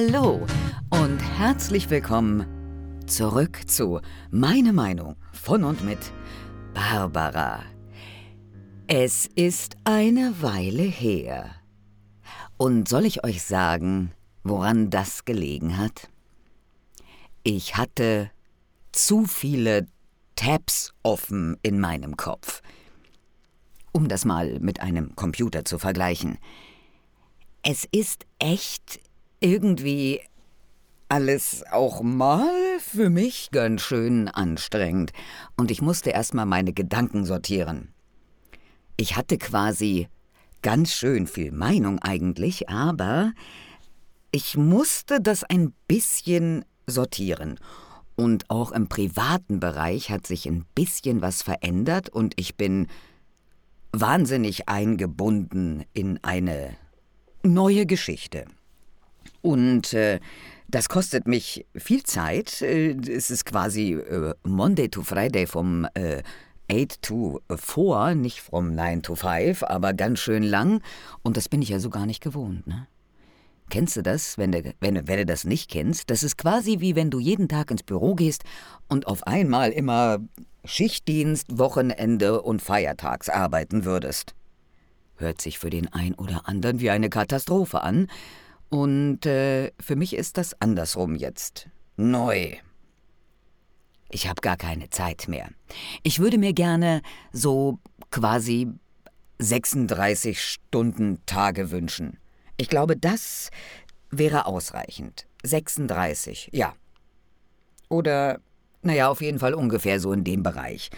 Hallo und herzlich willkommen zurück zu Meine Meinung von und mit Barbara. Es ist eine Weile her. Und soll ich euch sagen, woran das gelegen hat? Ich hatte zu viele Tabs offen in meinem Kopf. Um das mal mit einem Computer zu vergleichen. Es ist echt irgendwie alles auch mal für mich ganz schön anstrengend. Und ich musste erstmal meine Gedanken sortieren. Ich hatte quasi ganz schön viel Meinung eigentlich, aber ich musste das ein bisschen sortieren. Und auch im privaten Bereich hat sich ein bisschen was verändert und ich bin wahnsinnig eingebunden in eine neue Geschichte. Und äh, das kostet mich viel Zeit. Äh, es ist quasi äh, Monday to Friday vom äh, 8 to 4, nicht vom 9 to 5, aber ganz schön lang. Und das bin ich ja so gar nicht gewohnt, ne? Kennst du das, wenn du, wenn, wenn du das nicht kennst? Das ist quasi wie wenn du jeden Tag ins Büro gehst und auf einmal immer Schichtdienst, Wochenende und Feiertags arbeiten würdest. Hört sich für den ein oder anderen wie eine Katastrophe an. Und äh, für mich ist das andersrum jetzt. Neu. Ich habe gar keine Zeit mehr. Ich würde mir gerne so quasi 36 Stunden Tage wünschen. Ich glaube, das wäre ausreichend. 36, ja. Oder, naja, auf jeden Fall ungefähr so in dem Bereich.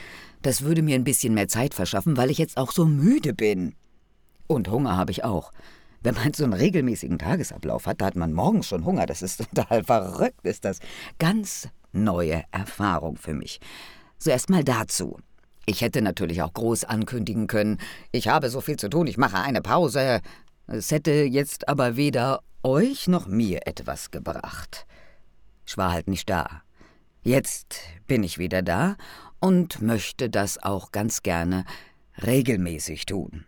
Das würde mir ein bisschen mehr Zeit verschaffen, weil ich jetzt auch so müde bin. Und Hunger habe ich auch. Wenn man so einen regelmäßigen Tagesablauf hat, da hat man morgens schon Hunger. Das ist total verrückt, ist das. Ganz neue Erfahrung für mich. So erst mal dazu. Ich hätte natürlich auch groß ankündigen können, ich habe so viel zu tun, ich mache eine Pause. Es hätte jetzt aber weder euch noch mir etwas gebracht. Ich war halt nicht da. Jetzt bin ich wieder da und möchte das auch ganz gerne regelmäßig tun.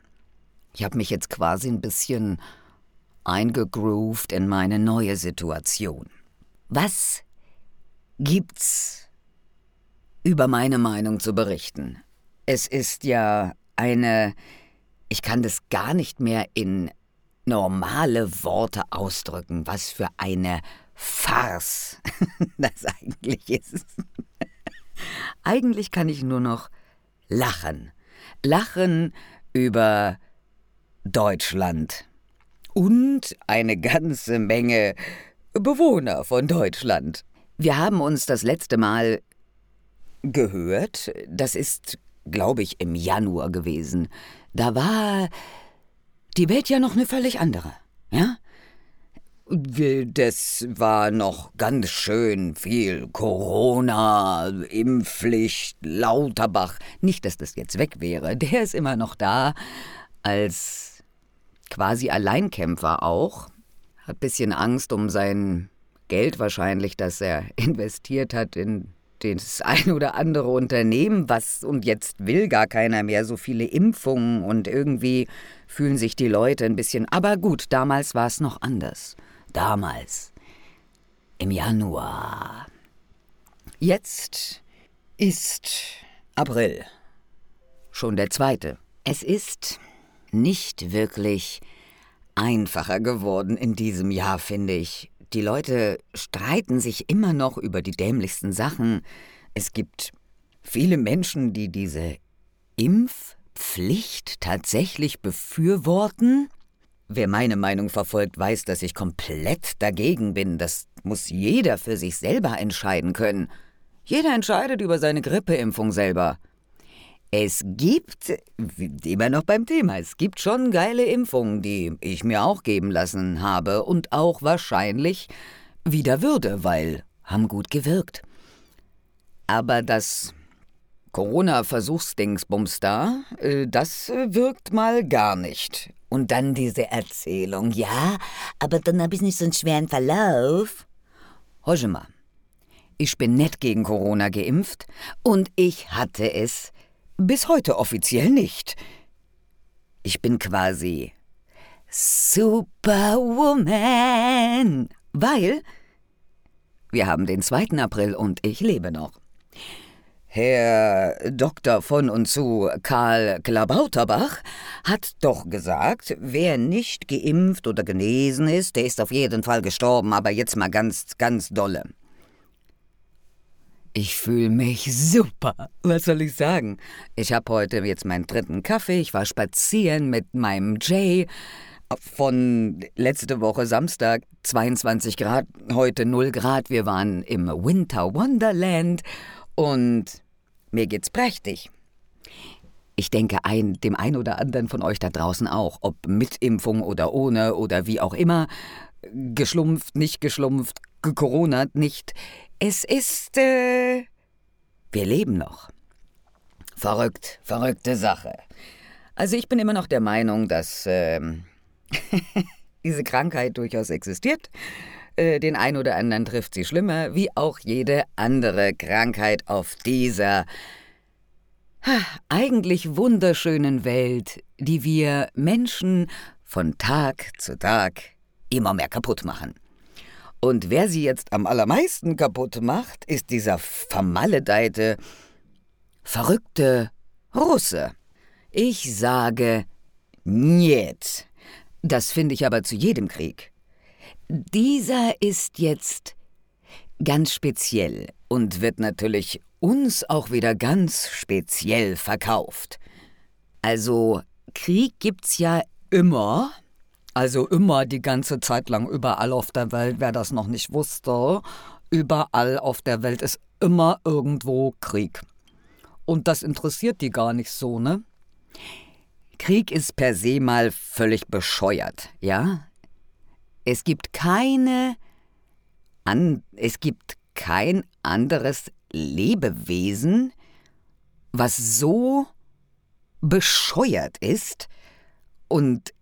Ich habe mich jetzt quasi ein bisschen eingegroovt in meine neue Situation. Was gibt's über meine Meinung zu berichten? Es ist ja eine, ich kann das gar nicht mehr in normale Worte ausdrücken, was für eine Farce das eigentlich ist. eigentlich kann ich nur noch lachen. Lachen über Deutschland. Und eine ganze Menge Bewohner von Deutschland. Wir haben uns das letzte Mal gehört. Das ist, glaube ich, im Januar gewesen. Da war die Welt ja noch eine völlig andere, ja? Das war noch ganz schön viel Corona, Impfpflicht, Lauterbach. Nicht, dass das jetzt weg wäre, der ist immer noch da, als quasi Alleinkämpfer auch, hat ein bisschen Angst um sein Geld wahrscheinlich, das er investiert hat in das ein oder andere Unternehmen, was und jetzt will gar keiner mehr so viele Impfungen und irgendwie fühlen sich die Leute ein bisschen. Aber gut, damals war es noch anders. Damals. Im Januar. Jetzt ist April. Schon der zweite. Es ist nicht wirklich einfacher geworden in diesem Jahr, finde ich. Die Leute streiten sich immer noch über die dämlichsten Sachen. Es gibt viele Menschen, die diese Impfpflicht tatsächlich befürworten. Wer meine Meinung verfolgt, weiß, dass ich komplett dagegen bin. Das muss jeder für sich selber entscheiden können. Jeder entscheidet über seine Grippeimpfung selber. Es gibt, immer noch beim Thema, es gibt schon geile Impfungen, die ich mir auch geben lassen habe und auch wahrscheinlich wieder würde, weil haben gut gewirkt. Aber das Corona-Versuchsdingsbums da, äh, das wirkt mal gar nicht. Und dann diese Erzählung, ja, aber dann habe ich nicht so einen schweren Verlauf. Hör mal, ich bin nett gegen Corona geimpft und ich hatte es bis heute offiziell nicht. Ich bin quasi Superwoman. Weil wir haben den 2. April und ich lebe noch. Herr Dr. von und zu Karl Klabauterbach hat doch gesagt, wer nicht geimpft oder genesen ist, der ist auf jeden Fall gestorben, aber jetzt mal ganz, ganz dolle. Ich fühle mich super. Was soll ich sagen? Ich habe heute jetzt meinen dritten Kaffee. Ich war spazieren mit meinem Jay. Von letzte Woche Samstag 22 Grad, heute 0 Grad. Wir waren im Winter Wonderland und mir geht's prächtig. Ich denke, ein, dem einen oder anderen von euch da draußen auch, ob mit Impfung oder ohne oder wie auch immer, geschlumpft, nicht geschlumpft, gecoronat, nicht. Es ist, äh, wir leben noch. Verrückt, verrückte Sache. Also ich bin immer noch der Meinung, dass äh, diese Krankheit durchaus existiert. Äh, den einen oder anderen trifft sie schlimmer, wie auch jede andere Krankheit auf dieser eigentlich wunderschönen Welt, die wir Menschen von Tag zu Tag immer mehr kaputt machen. Und wer sie jetzt am allermeisten kaputt macht, ist dieser vermaledeite, verrückte Russe. Ich sage Niet. Das finde ich aber zu jedem Krieg. Dieser ist jetzt ganz speziell und wird natürlich uns auch wieder ganz speziell verkauft. Also Krieg gibt's ja immer, also immer die ganze Zeit lang überall auf der Welt, wer das noch nicht wusste, überall auf der Welt ist immer irgendwo Krieg. Und das interessiert die gar nicht so, ne? Krieg ist per se mal völlig bescheuert, ja? Es gibt keine an, es gibt kein anderes Lebewesen, was so bescheuert ist, und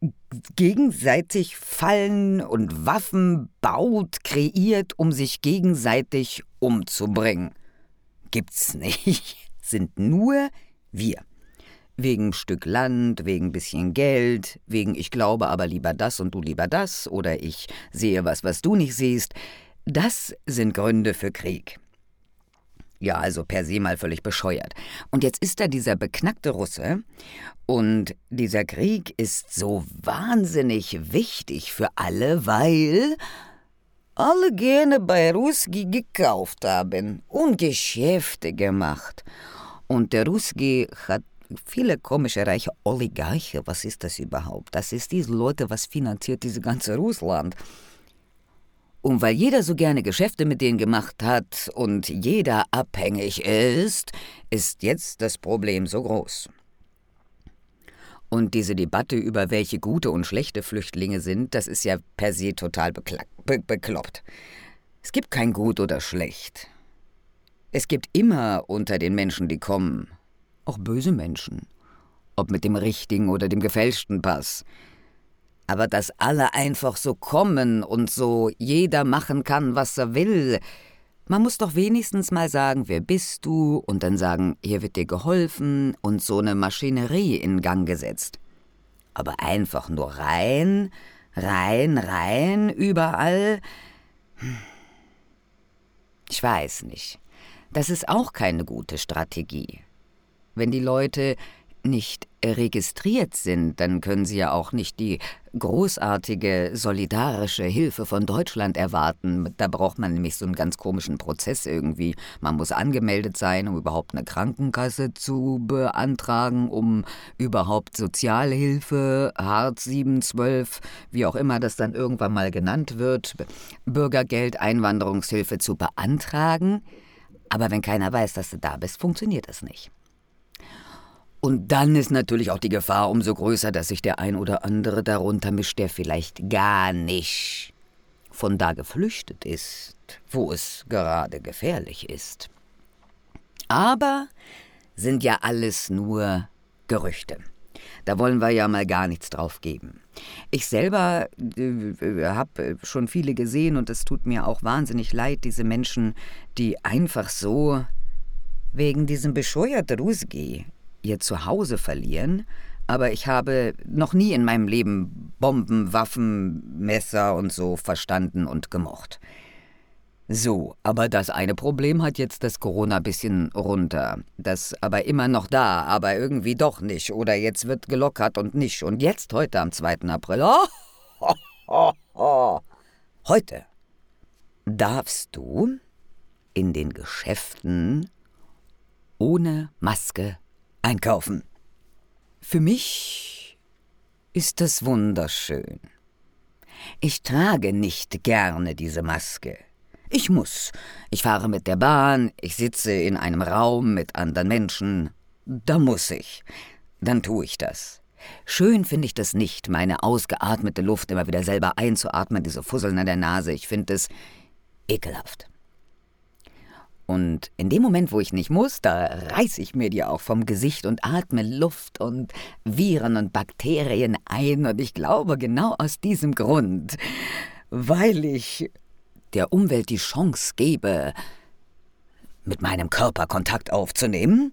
gegenseitig Fallen und Waffen baut, kreiert, um sich gegenseitig umzubringen. Gibt's nicht. Sind nur wir. Wegen Stück Land, wegen bisschen Geld, wegen ich glaube aber lieber das und du lieber das oder ich sehe was, was du nicht siehst. Das sind Gründe für Krieg. Ja, also per se mal völlig bescheuert. Und jetzt ist da dieser beknackte Russe und dieser Krieg ist so wahnsinnig wichtig für alle, weil alle gerne bei Ruski gekauft haben und Geschäfte gemacht. Und der Ruski hat viele komische, reiche Oligarche. Was ist das überhaupt? Das ist diese Leute, was finanziert diese ganze Russland. Und weil jeder so gerne Geschäfte mit denen gemacht hat und jeder abhängig ist, ist jetzt das Problem so groß. Und diese Debatte über welche gute und schlechte Flüchtlinge sind, das ist ja per se total be bekloppt. Es gibt kein gut oder schlecht. Es gibt immer unter den Menschen, die kommen, auch böse Menschen. Ob mit dem richtigen oder dem gefälschten Pass. Aber dass alle einfach so kommen und so jeder machen kann, was er will, man muss doch wenigstens mal sagen, wer bist du, und dann sagen, hier wird dir geholfen und so eine Maschinerie in Gang gesetzt. Aber einfach nur rein, rein, rein, überall. Hm. Ich weiß nicht. Das ist auch keine gute Strategie. Wenn die Leute nicht registriert sind, dann können sie ja auch nicht die großartige solidarische Hilfe von Deutschland erwarten. Da braucht man nämlich so einen ganz komischen Prozess irgendwie. Man muss angemeldet sein, um überhaupt eine Krankenkasse zu beantragen, um überhaupt Sozialhilfe, Hartz 7, 12, wie auch immer das dann irgendwann mal genannt wird, Bürgergeld, Einwanderungshilfe zu beantragen. Aber wenn keiner weiß, dass du da bist, funktioniert das nicht. Und dann ist natürlich auch die Gefahr umso größer, dass sich der ein oder andere darunter mischt, der vielleicht gar nicht von da geflüchtet ist, wo es gerade gefährlich ist. Aber sind ja alles nur Gerüchte. Da wollen wir ja mal gar nichts drauf geben. Ich selber äh, habe schon viele gesehen und es tut mir auch wahnsinnig leid, diese Menschen, die einfach so wegen diesem bescheuerten Rusgi ihr Zuhause verlieren, aber ich habe noch nie in meinem Leben Bomben, Waffen, Messer und so verstanden und gemocht. So, aber das eine Problem hat jetzt das Corona bisschen runter. Das aber immer noch da, aber irgendwie doch nicht. Oder jetzt wird gelockert und nicht. Und jetzt, heute am 2. April, oh, oh, oh, oh. heute darfst du in den Geschäften ohne Maske einkaufen. Für mich ist das wunderschön. Ich trage nicht gerne diese Maske. Ich muss. Ich fahre mit der Bahn, ich sitze in einem Raum mit anderen Menschen. Da muss ich. Dann tue ich das. Schön finde ich das nicht, meine ausgeatmete Luft immer wieder selber einzuatmen, diese Fusseln an der Nase. Ich finde es ekelhaft. Und in dem Moment, wo ich nicht muss, da reiß ich mir die auch vom Gesicht und atme Luft und Viren und Bakterien ein. Und ich glaube genau aus diesem Grund, weil ich der Umwelt die Chance gebe, mit meinem Körper Kontakt aufzunehmen.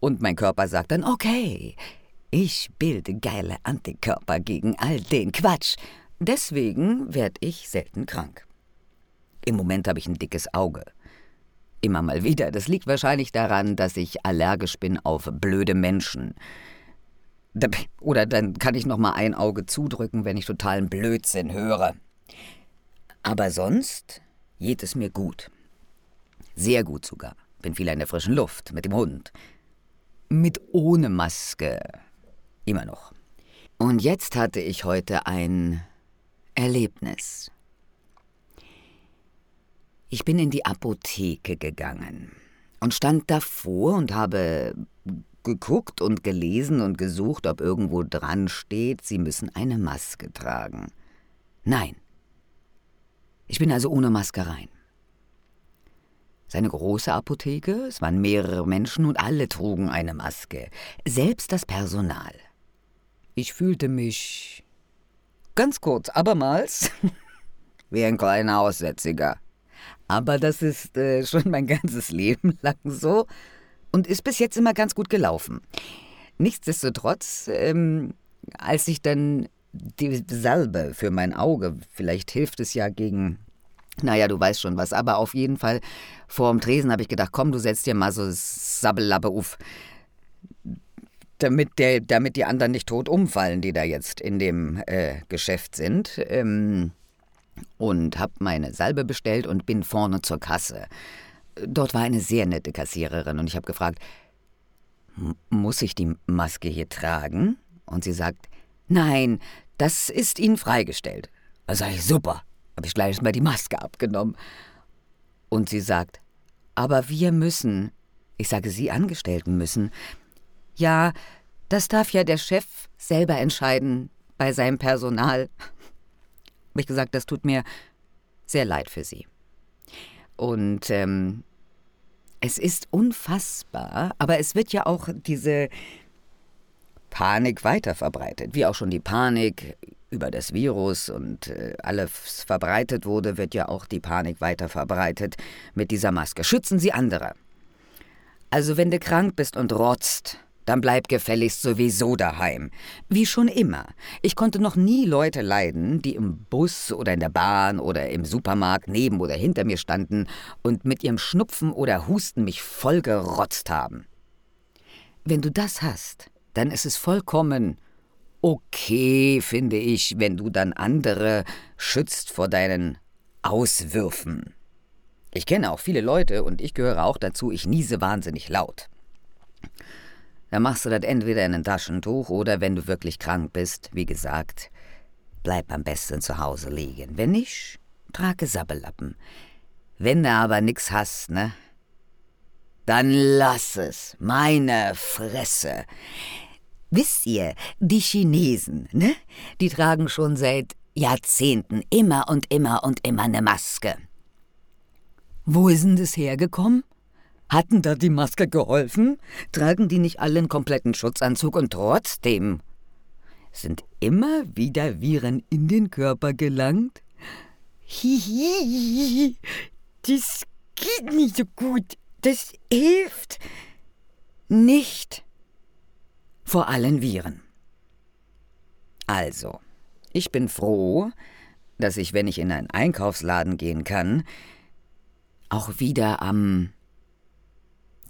Und mein Körper sagt dann, okay, ich bilde geile Antikörper gegen all den Quatsch. Deswegen werde ich selten krank. Im Moment habe ich ein dickes Auge. Immer mal wieder. Das liegt wahrscheinlich daran, dass ich allergisch bin auf blöde Menschen. Oder dann kann ich noch mal ein Auge zudrücken, wenn ich totalen Blödsinn höre. Aber sonst geht es mir gut. Sehr gut sogar. Bin viel in der frischen Luft, mit dem Hund. Mit ohne Maske. Immer noch. Und jetzt hatte ich heute ein Erlebnis. Ich bin in die Apotheke gegangen und stand davor und habe geguckt und gelesen und gesucht, ob irgendwo dran steht, Sie müssen eine Maske tragen. Nein, ich bin also ohne Maske rein. Seine große Apotheke, es waren mehrere Menschen und alle trugen eine Maske, selbst das Personal. Ich fühlte mich ganz kurz, abermals wie ein kleiner Aussätziger. Aber das ist äh, schon mein ganzes Leben lang so und ist bis jetzt immer ganz gut gelaufen. Nichtsdestotrotz, ähm, als ich dann die Salbe für mein Auge. Vielleicht hilft es ja gegen, naja, du weißt schon was. Aber auf jeden Fall vor dem Tresen habe ich gedacht, komm, du setzt dir mal so Sabbellappe auf. Damit, der, damit die anderen nicht tot umfallen, die da jetzt in dem äh, Geschäft sind. Ähm, und habe meine Salbe bestellt und bin vorne zur Kasse. Dort war eine sehr nette Kassiererin und ich habe gefragt, muss ich die Maske hier tragen? Und sie sagt, nein, das ist Ihnen freigestellt. Da sage ich, super. Habe ich gleich mal die Maske abgenommen. Und sie sagt, aber wir müssen. Ich sage, Sie Angestellten müssen. Ja, das darf ja der Chef selber entscheiden bei seinem Personal. Habe ich gesagt, das tut mir sehr leid für Sie. Und ähm, es ist unfassbar, aber es wird ja auch diese Panik weiterverbreitet. Wie auch schon die Panik über das Virus und äh, alles verbreitet wurde, wird ja auch die Panik weiterverbreitet mit dieser Maske. Schützen Sie andere. Also wenn du krank bist und rotzt, dann bleib gefälligst sowieso daheim. Wie schon immer. Ich konnte noch nie Leute leiden, die im Bus oder in der Bahn oder im Supermarkt neben oder hinter mir standen und mit ihrem Schnupfen oder Husten mich vollgerotzt haben. Wenn du das hast, dann ist es vollkommen okay, finde ich, wenn du dann andere schützt vor deinen Auswürfen. Ich kenne auch viele Leute und ich gehöre auch dazu, ich niese wahnsinnig laut. Da machst du das entweder in ein Taschentuch oder wenn du wirklich krank bist, wie gesagt, bleib am besten zu Hause liegen. Wenn nicht, trage Sabbellappen. Wenn du aber nix hast, ne? Dann lass es, meine Fresse. Wisst ihr, die Chinesen, ne? Die tragen schon seit Jahrzehnten immer und immer und immer eine Maske. Wo ist denn das hergekommen? Hatten da die Maske geholfen? Tragen die nicht alle einen kompletten Schutzanzug und trotzdem sind immer wieder Viren in den Körper gelangt? Hihi, das geht nicht so gut. Das hilft nicht vor allen Viren. Also, ich bin froh, dass ich, wenn ich in einen Einkaufsladen gehen kann, auch wieder am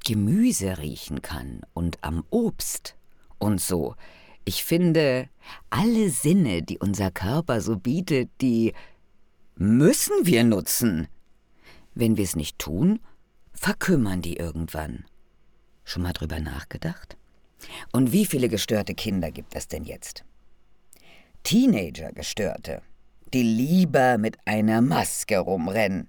Gemüse riechen kann und am Obst und so. Ich finde, alle Sinne, die unser Körper so bietet, die müssen wir nutzen. Wenn wir es nicht tun, verkümmern die irgendwann. Schon mal drüber nachgedacht? Und wie viele gestörte Kinder gibt es denn jetzt? Teenager-Gestörte, die lieber mit einer Maske rumrennen.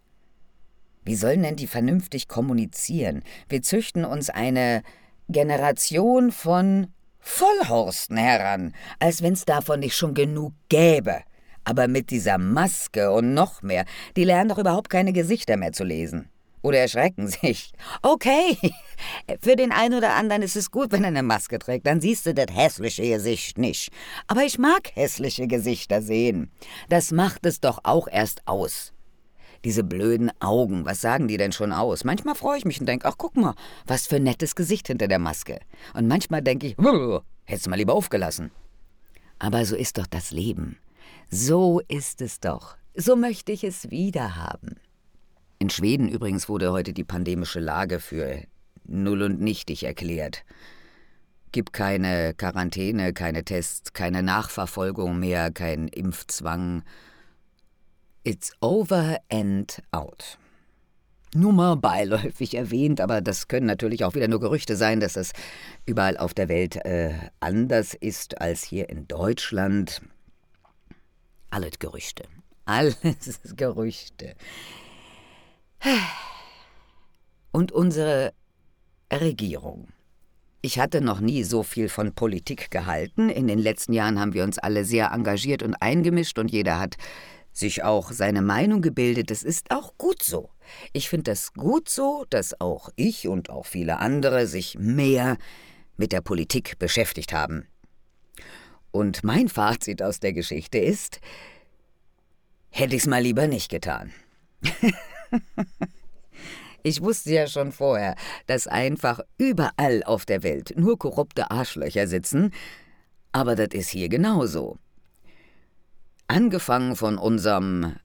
Wie sollen denn die vernünftig kommunizieren? Wir züchten uns eine Generation von Vollhorsten heran, als wenn's davon nicht schon genug gäbe. Aber mit dieser Maske und noch mehr, die lernen doch überhaupt keine Gesichter mehr zu lesen. Oder erschrecken sich. Okay, für den einen oder anderen ist es gut, wenn er eine Maske trägt, dann siehst du das hässliche Gesicht nicht. Aber ich mag hässliche Gesichter sehen. Das macht es doch auch erst aus. Diese blöden Augen, was sagen die denn schon aus? Manchmal freue ich mich und denke, ach guck mal, was für ein nettes Gesicht hinter der Maske. Und manchmal denke ich, hättest du mal lieber aufgelassen. Aber so ist doch das Leben. So ist es doch. So möchte ich es wieder haben. In Schweden übrigens wurde heute die pandemische Lage für null und nichtig erklärt. Gibt keine Quarantäne, keine Tests, keine Nachverfolgung mehr, kein Impfzwang. It's over and out. Nur mal beiläufig erwähnt, aber das können natürlich auch wieder nur Gerüchte sein, dass das überall auf der Welt äh, anders ist als hier in Deutschland. Alles Gerüchte. Alles Gerüchte. Und unsere Regierung. Ich hatte noch nie so viel von Politik gehalten. In den letzten Jahren haben wir uns alle sehr engagiert und eingemischt und jeder hat sich auch seine Meinung gebildet. Das ist auch gut so. Ich finde das gut so, dass auch ich und auch viele andere sich mehr mit der Politik beschäftigt haben. Und mein Fazit aus der Geschichte ist, hätte ich's mal lieber nicht getan. ich wusste ja schon vorher, dass einfach überall auf der Welt nur korrupte Arschlöcher sitzen, aber das ist hier genauso. Angefangen von unserem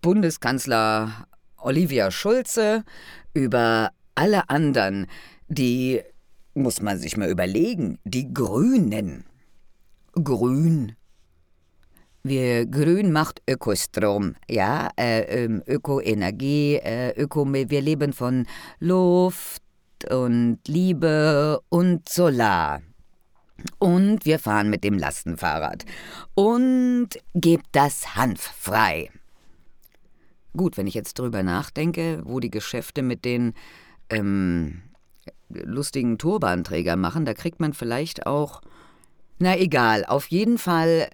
Bundeskanzler Olivia Schulze über alle anderen, die, muss man sich mal überlegen, die Grünen. Grün. Wir Grün macht Ökostrom, ja, äh, ähm, Ökoenergie, äh, Öko, wir leben von Luft und Liebe und Solar. Und wir fahren mit dem Lastenfahrrad. Und gebt das Hanf frei. Gut, wenn ich jetzt drüber nachdenke, wo die Geschäfte mit den ähm, lustigen Turbanträgern machen, da kriegt man vielleicht auch. Na egal, auf jeden Fall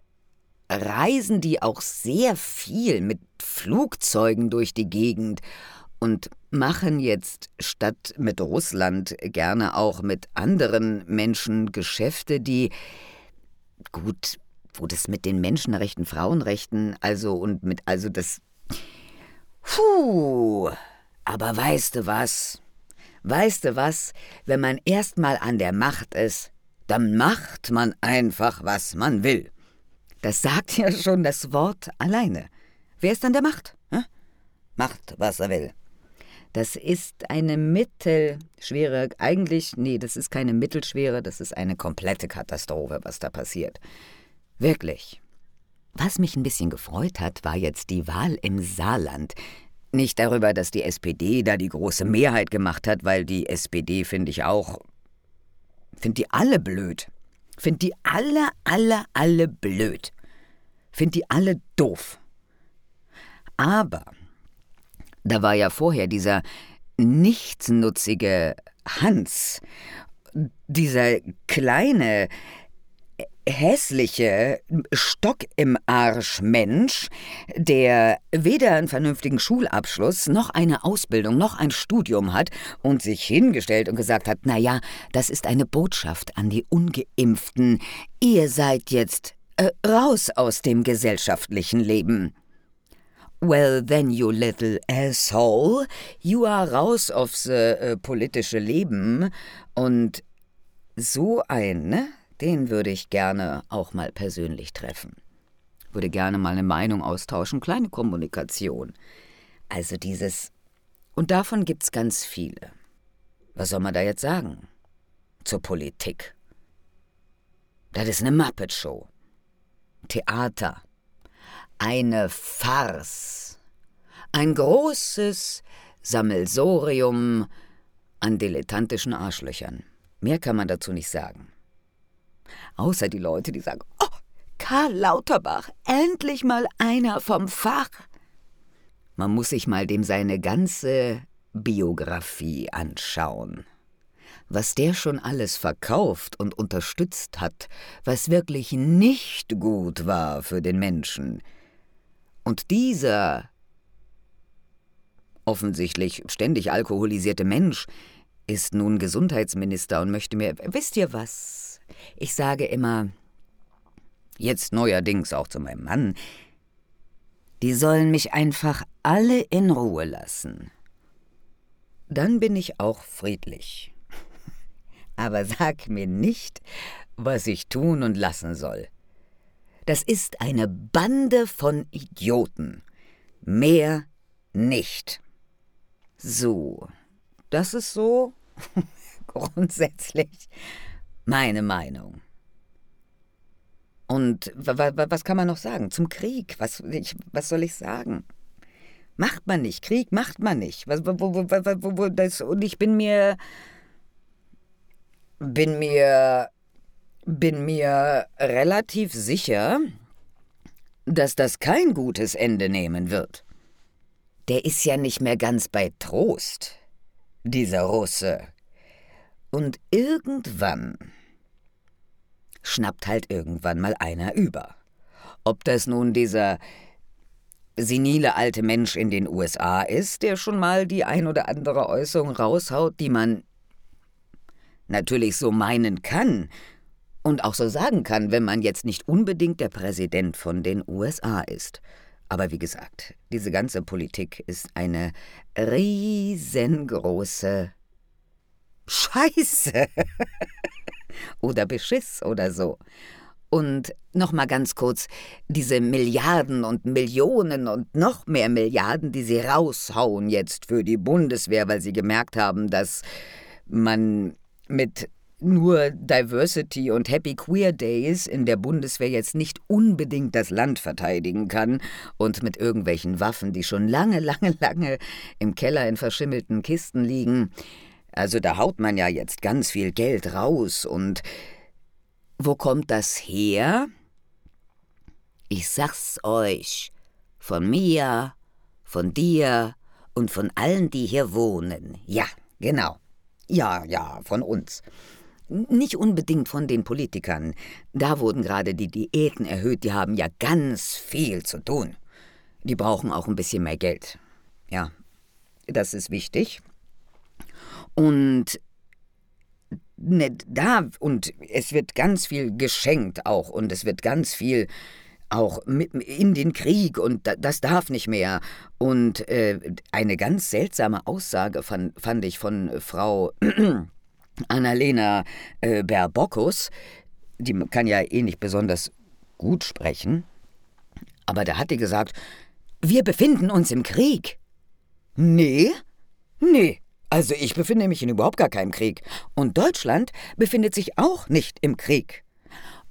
reisen die auch sehr viel mit Flugzeugen durch die Gegend und machen jetzt statt mit Russland gerne auch mit anderen Menschen Geschäfte, die gut, wo das mit den Menschenrechten, Frauenrechten, also und mit also das Puh, aber weißt du was? Weißt du was? Wenn man erstmal an der Macht ist, dann macht man einfach, was man will. Das sagt ja schon das Wort alleine. Wer ist an der Macht? Hm? Macht, was er will. Das ist eine mittelschwere, eigentlich, nee, das ist keine mittelschwere, das ist eine komplette Katastrophe, was da passiert. Wirklich. Was mich ein bisschen gefreut hat, war jetzt die Wahl im Saarland. Nicht darüber, dass die SPD da die große Mehrheit gemacht hat, weil die SPD finde ich auch. Find die alle blöd. Find die alle, alle, alle blöd. Find die alle doof. Aber da war ja vorher dieser nichtsnutzige Hans, dieser kleine, hässliche Stock im Arsch Mensch, der weder einen vernünftigen Schulabschluss noch eine Ausbildung noch ein Studium hat und sich hingestellt und gesagt hat, na ja, das ist eine Botschaft an die ungeimpften. Ihr seid jetzt äh, raus aus dem gesellschaftlichen Leben. Well, then, you little asshole, you are raus aufs äh, politische Leben und so ein, ne? den würde ich gerne auch mal persönlich treffen. Würde gerne mal eine Meinung austauschen, kleine Kommunikation. Also dieses. Und davon gibt's ganz viele. Was soll man da jetzt sagen? Zur Politik. Das ist eine Muppet-Show. Theater. Eine Farce. Ein großes Sammelsorium an dilettantischen Arschlöchern. Mehr kann man dazu nicht sagen. Außer die Leute, die sagen, oh, Karl Lauterbach, endlich mal einer vom Fach. Man muss sich mal dem seine ganze Biografie anschauen. Was der schon alles verkauft und unterstützt hat, was wirklich nicht gut war für den Menschen. Und dieser offensichtlich ständig alkoholisierte Mensch ist nun Gesundheitsminister und möchte mir. Wisst ihr was? Ich sage immer, jetzt neuerdings auch zu meinem Mann, die sollen mich einfach alle in Ruhe lassen. Dann bin ich auch friedlich. Aber sag mir nicht, was ich tun und lassen soll. Das ist eine Bande von Idioten. Mehr nicht. So, das ist so grundsätzlich meine Meinung. Und was kann man noch sagen zum Krieg? Was, ich, was soll ich sagen? Macht man nicht. Krieg macht man nicht. Was, wo, wo, wo, das, und ich bin mir. bin mir. Bin mir relativ sicher, dass das kein gutes Ende nehmen wird. Der ist ja nicht mehr ganz bei Trost, dieser Russe. Und irgendwann schnappt halt irgendwann mal einer über. Ob das nun dieser senile alte Mensch in den USA ist, der schon mal die ein oder andere Äußerung raushaut, die man natürlich so meinen kann und auch so sagen kann, wenn man jetzt nicht unbedingt der Präsident von den USA ist. Aber wie gesagt, diese ganze Politik ist eine riesengroße Scheiße oder Beschiss oder so. Und noch mal ganz kurz, diese Milliarden und Millionen und noch mehr Milliarden, die sie raushauen jetzt für die Bundeswehr, weil sie gemerkt haben, dass man mit nur Diversity und Happy Queer Days in der Bundeswehr jetzt nicht unbedingt das Land verteidigen kann und mit irgendwelchen Waffen, die schon lange, lange, lange im Keller in verschimmelten Kisten liegen. Also da haut man ja jetzt ganz viel Geld raus und wo kommt das her? Ich sag's euch, von mir, von dir und von allen, die hier wohnen. Ja, genau. Ja, ja, von uns. Nicht unbedingt von den Politikern. Da wurden gerade die Diäten erhöht, die haben ja ganz viel zu tun. Die brauchen auch ein bisschen mehr Geld. Ja, das ist wichtig. Und ne, da, und es wird ganz viel geschenkt auch, und es wird ganz viel auch mit, in den Krieg und das darf nicht mehr. Und äh, eine ganz seltsame Aussage fand, fand ich von Frau Annalena äh, Berbockus, die kann ja eh nicht besonders gut sprechen, aber da hat die gesagt, wir befinden uns im Krieg. Nee? Nee. Also ich befinde mich in überhaupt gar keinem Krieg. Und Deutschland befindet sich auch nicht im Krieg.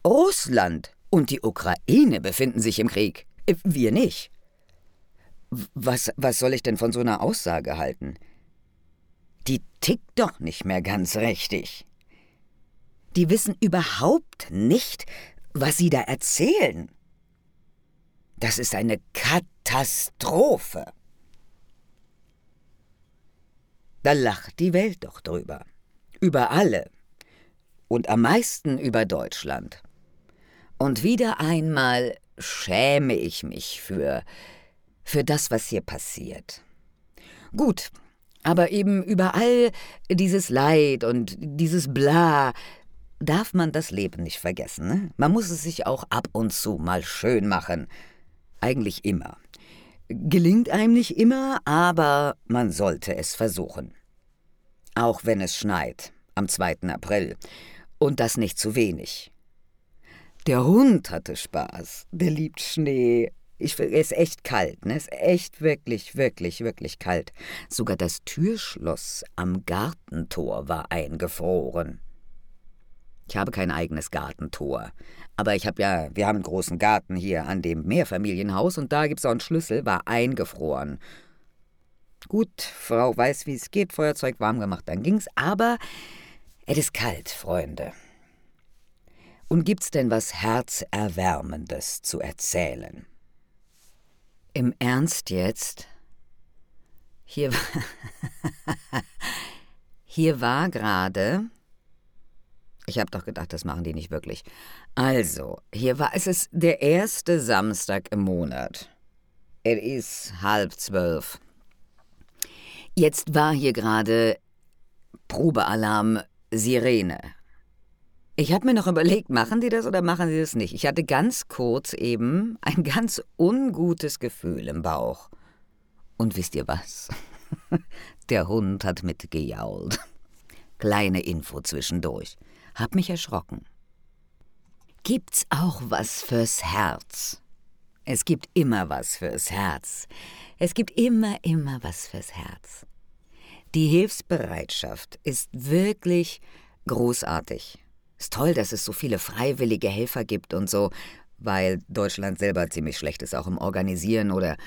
Russland und die Ukraine befinden sich im Krieg. Äh, wir nicht. Was, was soll ich denn von so einer Aussage halten? Tickt doch nicht mehr ganz richtig. Die wissen überhaupt nicht, was sie da erzählen. Das ist eine Katastrophe. Da lacht die Welt doch drüber. Über alle. Und am meisten über Deutschland. Und wieder einmal schäme ich mich für, für das, was hier passiert. Gut, aber eben überall dieses Leid und dieses Bla darf man das Leben nicht vergessen. Ne? Man muss es sich auch ab und zu mal schön machen. Eigentlich immer. Gelingt einem nicht immer, aber man sollte es versuchen. Auch wenn es schneit, am 2. April. Und das nicht zu wenig. Der Hund hatte Spaß. Der liebt Schnee. Ich, es ist echt kalt, ne? Es ist echt wirklich, wirklich, wirklich kalt. Sogar das Türschloss am Gartentor war eingefroren. Ich habe kein eigenes Gartentor. Aber ich habe ja, wir haben einen großen Garten hier an dem Mehrfamilienhaus und da gibt es auch einen Schlüssel, war eingefroren. Gut, Frau weiß, wie es geht, Feuerzeug warm gemacht, dann ging's, aber es ist kalt, Freunde. Und gibt's denn was Herzerwärmendes zu erzählen? Im Ernst jetzt? Hier, hier war gerade. Ich habe doch gedacht, das machen die nicht wirklich. Also, hier war es ist der erste Samstag im Monat. Es ist halb zwölf. Jetzt war hier gerade Probealarm Sirene. Ich habe mir noch überlegt, machen die das oder machen sie das nicht? Ich hatte ganz kurz eben ein ganz ungutes Gefühl im Bauch. Und wisst ihr was? Der Hund hat mitgejault. Kleine Info zwischendurch. Hab mich erschrocken. Gibt's auch was fürs Herz? Es gibt immer was fürs Herz. Es gibt immer, immer was fürs Herz. Die Hilfsbereitschaft ist wirklich großartig. Ist toll, dass es so viele freiwillige Helfer gibt und so, weil Deutschland selber ziemlich schlecht ist, auch im Organisieren oder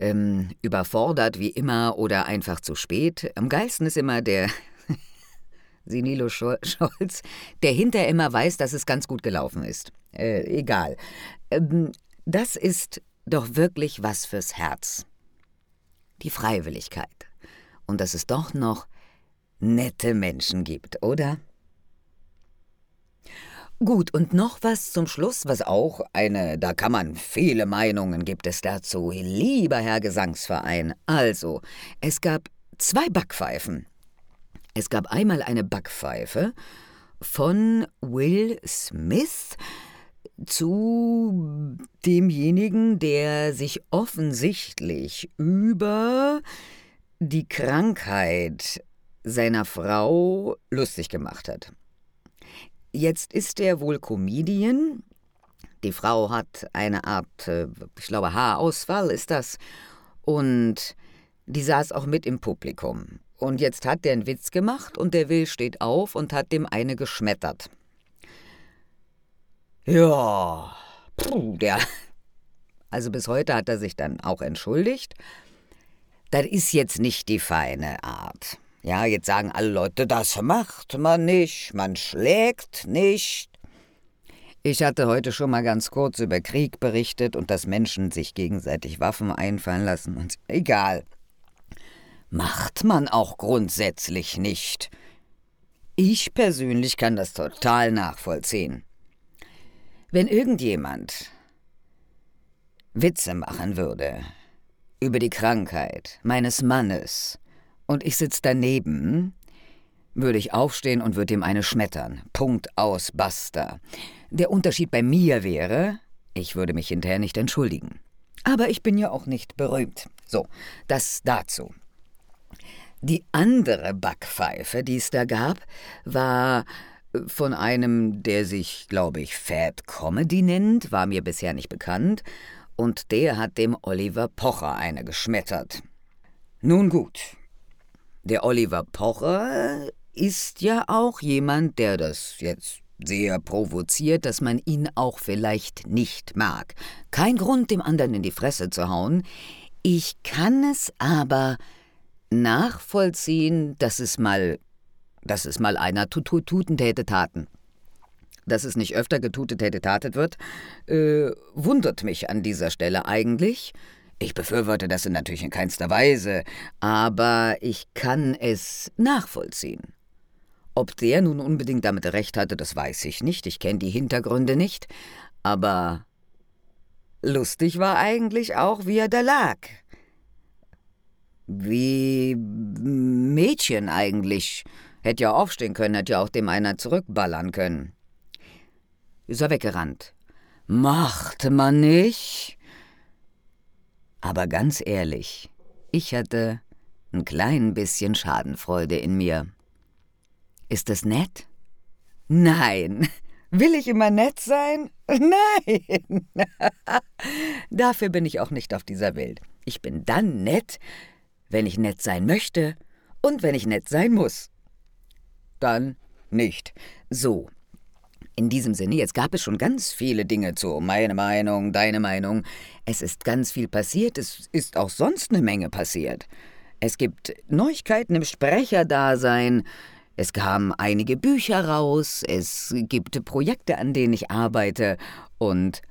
ähm, überfordert wie immer oder einfach zu spät. Am geilsten ist immer der Sinilo Scholz, der hinterher immer weiß, dass es ganz gut gelaufen ist. Äh, egal. Ähm, das ist doch wirklich was fürs Herz. Die Freiwilligkeit. Und dass es doch noch nette Menschen gibt, oder? Gut, und noch was zum Schluss, was auch eine, da kann man viele Meinungen gibt es dazu, lieber Herr Gesangsverein. Also, es gab zwei Backpfeifen. Es gab einmal eine Backpfeife von Will Smith zu demjenigen, der sich offensichtlich über die Krankheit seiner Frau lustig gemacht hat. Jetzt ist er wohl Comedian. Die Frau hat eine Art, äh, ich glaube, Haarausfall ist das. Und die saß auch mit im Publikum. Und jetzt hat der einen Witz gemacht und der Will steht auf und hat dem eine geschmettert. Ja, puh, der. Also bis heute hat er sich dann auch entschuldigt. Das ist jetzt nicht die feine Art. Ja, jetzt sagen alle Leute, das macht man nicht, man schlägt nicht. Ich hatte heute schon mal ganz kurz über Krieg berichtet und dass Menschen sich gegenseitig Waffen einfallen lassen und egal. Macht man auch grundsätzlich nicht. Ich persönlich kann das total nachvollziehen. Wenn irgendjemand Witze machen würde über die Krankheit meines Mannes und ich sitze daneben, würde ich aufstehen und würde ihm eine schmettern. Punkt aus, basta. Der Unterschied bei mir wäre, ich würde mich hinterher nicht entschuldigen. Aber ich bin ja auch nicht berühmt. So, das dazu. Die andere Backpfeife, die es da gab, war von einem, der sich, glaube ich, Fat Comedy nennt, war mir bisher nicht bekannt, und der hat dem Oliver Pocher eine geschmettert. Nun gut, der Oliver Pocher ist ja auch jemand, der das jetzt sehr provoziert, dass man ihn auch vielleicht nicht mag. Kein Grund, dem anderen in die Fresse zu hauen. Ich kann es aber nachvollziehen, dass es mal, dass es mal einer tuten täte taten. Dass es nicht öfter getutet hätte tatet wird, äh, wundert mich an dieser Stelle eigentlich. Ich befürworte das natürlich in keinster Weise, aber ich kann es nachvollziehen. Ob der nun unbedingt damit recht hatte, das weiß ich nicht, ich kenne die Hintergründe nicht, aber lustig war eigentlich auch, wie er da lag. Wie Mädchen eigentlich. Hätte ja aufstehen können, hätte ja auch dem einer zurückballern können. Ist er weggerannt. Machte man nicht? Aber ganz ehrlich, ich hatte ein klein bisschen Schadenfreude in mir. Ist das nett? Nein, Will ich immer nett sein? Nein. Dafür bin ich auch nicht auf dieser Welt. Ich bin dann nett, wenn ich nett sein möchte und wenn ich nett sein muss. Dann nicht. So. In diesem Sinne, jetzt gab es schon ganz viele Dinge zu. Meine Meinung, deine Meinung. Es ist ganz viel passiert, es ist auch sonst eine Menge passiert. Es gibt Neuigkeiten im Sprecherdasein, es kamen einige Bücher raus, es gibt Projekte, an denen ich arbeite und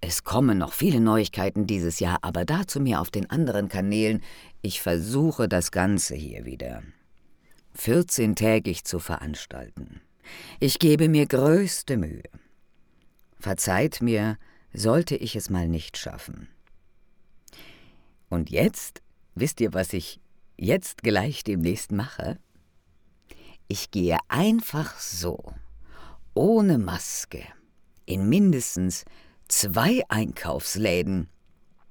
es kommen noch viele Neuigkeiten dieses Jahr, aber dazu mir auf den anderen Kanälen. Ich versuche das Ganze hier wieder 14-tägig zu veranstalten. Ich gebe mir größte Mühe. Verzeiht mir, sollte ich es mal nicht schaffen. Und jetzt, wisst ihr, was ich jetzt gleich demnächst mache? Ich gehe einfach so, ohne Maske, in mindestens zwei Einkaufsläden.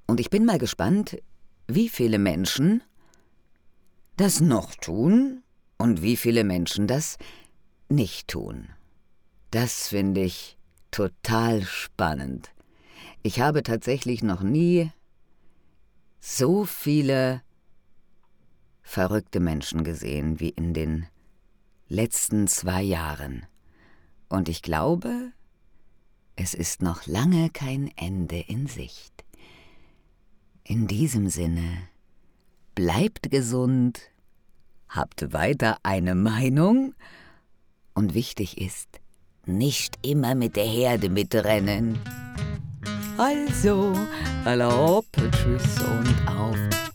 Und ich bin mal gespannt, wie viele Menschen das noch tun und wie viele Menschen das nicht tun. Das finde ich total spannend. Ich habe tatsächlich noch nie so viele verrückte Menschen gesehen wie in den letzten zwei Jahren. Und ich glaube, es ist noch lange kein Ende in Sicht. In diesem Sinne, bleibt gesund, habt weiter eine Meinung und wichtig ist, nicht immer mit der Herde mitrennen. Also, hopp, tschüss und auf.